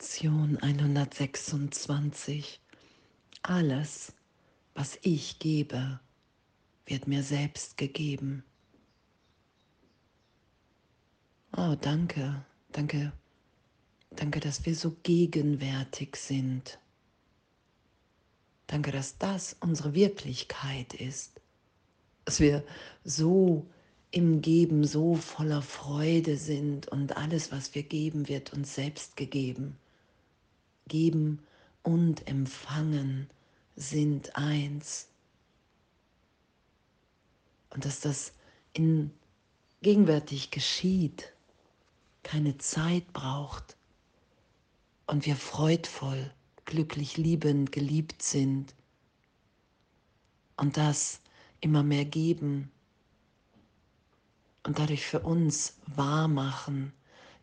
Lektion 126. Alles, was ich gebe, wird mir selbst gegeben. Oh, danke, danke, danke, dass wir so gegenwärtig sind. Danke, dass das unsere Wirklichkeit ist. Dass wir so im Geben so voller Freude sind und alles, was wir geben, wird uns selbst gegeben. Geben und empfangen sind eins. Und dass das in gegenwärtig geschieht, keine Zeit braucht und wir freudvoll, glücklich liebend, geliebt sind und das immer mehr geben und dadurch für uns wahr machen,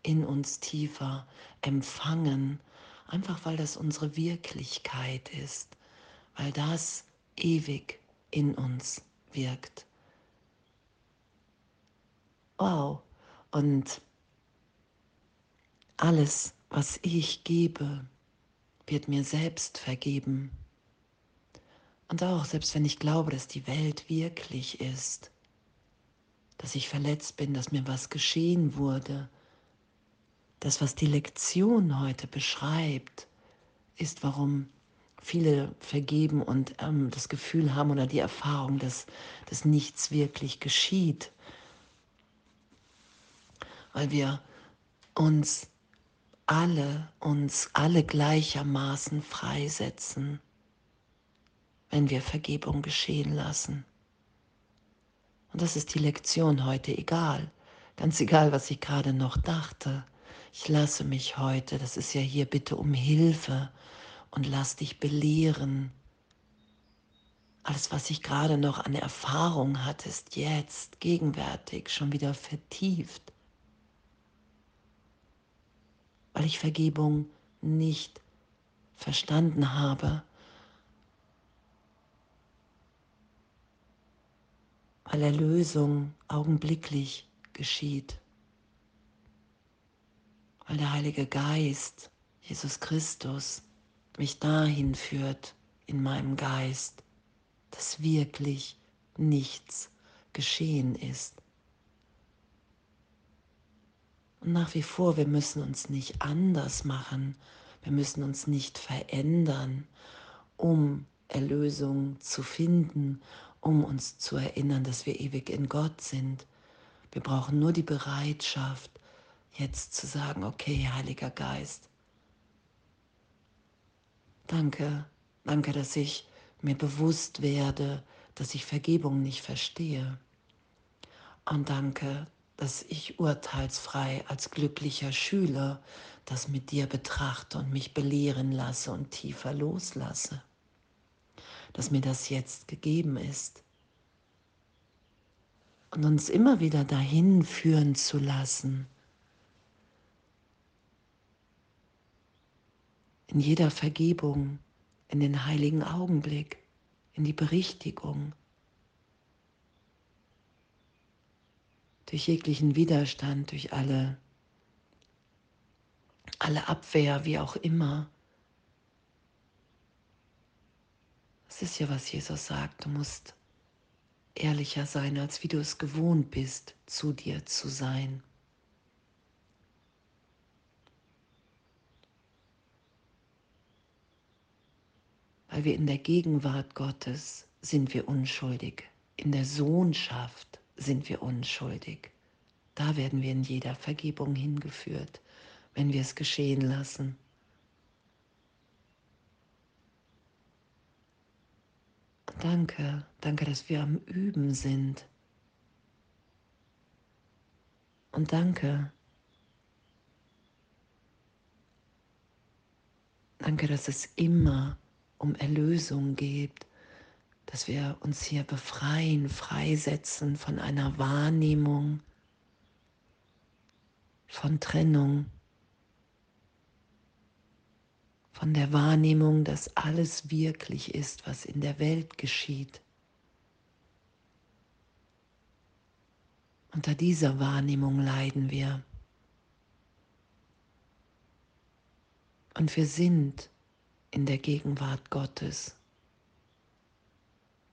in uns tiefer empfangen, einfach weil das unsere Wirklichkeit ist, weil das ewig in uns wirkt. Wow, und alles, was ich gebe, wird mir selbst vergeben. Und auch selbst wenn ich glaube, dass die Welt wirklich ist, dass ich verletzt bin, dass mir was geschehen wurde. Das, was die Lektion heute beschreibt, ist, warum viele vergeben und ähm, das Gefühl haben oder die Erfahrung, dass, dass nichts wirklich geschieht. Weil wir uns alle, uns alle gleichermaßen freisetzen, wenn wir Vergebung geschehen lassen. Und das ist die Lektion heute, egal. Ganz egal, was ich gerade noch dachte. Ich lasse mich heute, das ist ja hier bitte um Hilfe und lass dich belehren. Alles, was ich gerade noch an Erfahrung hatte, ist jetzt, gegenwärtig, schon wieder vertieft. Weil ich Vergebung nicht verstanden habe weil Erlösung augenblicklich geschieht, weil der Heilige Geist, Jesus Christus, mich dahin führt in meinem Geist, dass wirklich nichts geschehen ist. Und nach wie vor, wir müssen uns nicht anders machen, wir müssen uns nicht verändern, um Erlösung zu finden um uns zu erinnern, dass wir ewig in Gott sind. Wir brauchen nur die Bereitschaft, jetzt zu sagen, okay, Heiliger Geist, danke, danke, dass ich mir bewusst werde, dass ich Vergebung nicht verstehe. Und danke, dass ich urteilsfrei als glücklicher Schüler das mit dir betrachte und mich belehren lasse und tiefer loslasse dass mir das jetzt gegeben ist. Und uns immer wieder dahin führen zu lassen. In jeder Vergebung, in den heiligen Augenblick, in die Berichtigung. Durch jeglichen Widerstand, durch alle, alle Abwehr, wie auch immer. Das ist ja, was Jesus sagt. Du musst ehrlicher sein, als wie du es gewohnt bist, zu dir zu sein. Weil wir in der Gegenwart Gottes sind wir unschuldig. In der Sohnschaft sind wir unschuldig. Da werden wir in jeder Vergebung hingeführt, wenn wir es geschehen lassen. Danke, danke, dass wir am Üben sind. Und danke, danke, dass es immer um Erlösung geht, dass wir uns hier befreien, freisetzen von einer Wahrnehmung von Trennung von der Wahrnehmung, dass alles wirklich ist, was in der Welt geschieht. Unter dieser Wahrnehmung leiden wir. Und wir sind in der Gegenwart Gottes.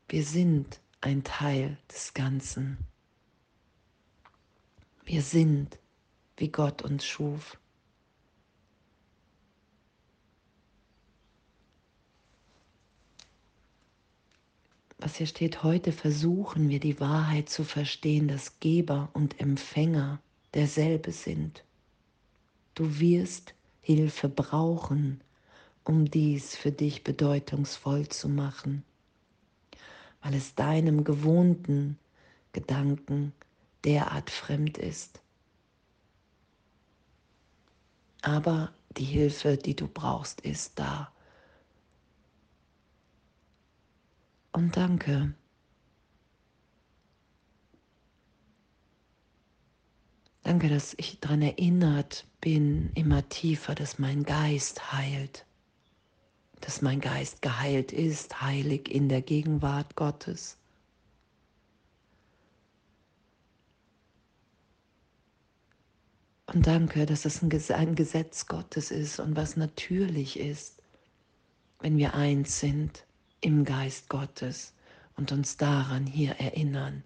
Wir sind ein Teil des Ganzen. Wir sind, wie Gott uns schuf. Was hier steht, heute versuchen wir die Wahrheit zu verstehen, dass Geber und Empfänger derselbe sind. Du wirst Hilfe brauchen, um dies für dich bedeutungsvoll zu machen, weil es deinem gewohnten Gedanken derart fremd ist. Aber die Hilfe, die du brauchst, ist da. Und danke. Danke, dass ich daran erinnert bin, immer tiefer, dass mein Geist heilt, dass mein Geist geheilt ist, heilig in der Gegenwart Gottes. Und danke, dass es ein Gesetz Gottes ist und was natürlich ist, wenn wir eins sind im Geist Gottes und uns daran hier erinnern.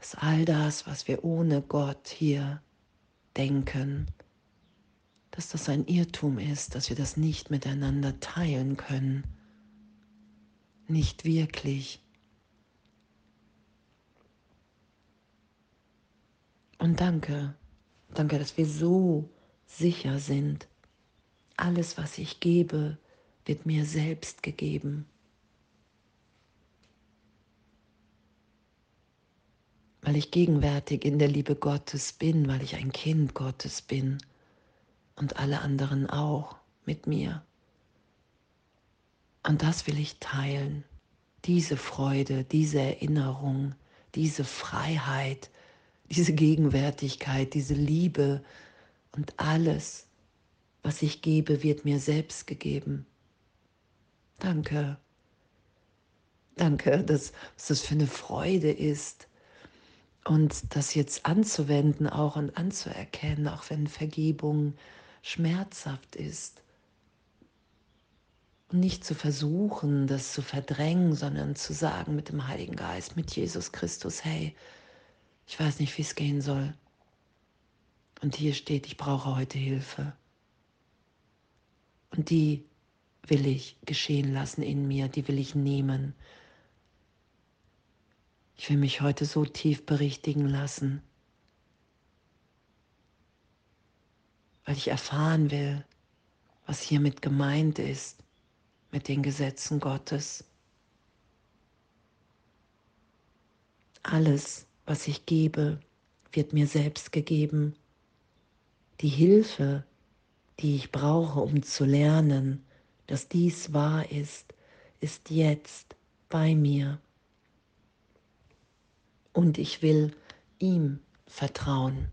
dass all das, was wir ohne Gott hier denken, dass das ein Irrtum ist, dass wir das nicht miteinander teilen können. Nicht wirklich. Und danke, danke, dass wir so sicher sind. Alles, was ich gebe, wird mir selbst gegeben. weil ich gegenwärtig in der Liebe Gottes bin, weil ich ein Kind Gottes bin und alle anderen auch mit mir. Und das will ich teilen, diese Freude, diese Erinnerung, diese Freiheit, diese Gegenwärtigkeit, diese Liebe und alles, was ich gebe, wird mir selbst gegeben. Danke. Danke, dass, dass das für eine Freude ist, und das jetzt anzuwenden auch und anzuerkennen, auch wenn Vergebung schmerzhaft ist. Und nicht zu versuchen, das zu verdrängen, sondern zu sagen mit dem Heiligen Geist, mit Jesus Christus, hey, ich weiß nicht, wie es gehen soll. Und hier steht, ich brauche heute Hilfe. Und die will ich geschehen lassen in mir, die will ich nehmen. Ich will mich heute so tief berichtigen lassen, weil ich erfahren will, was hiermit gemeint ist, mit den Gesetzen Gottes. Alles, was ich gebe, wird mir selbst gegeben. Die Hilfe, die ich brauche, um zu lernen, dass dies wahr ist, ist jetzt bei mir und ich will ihm vertrauen.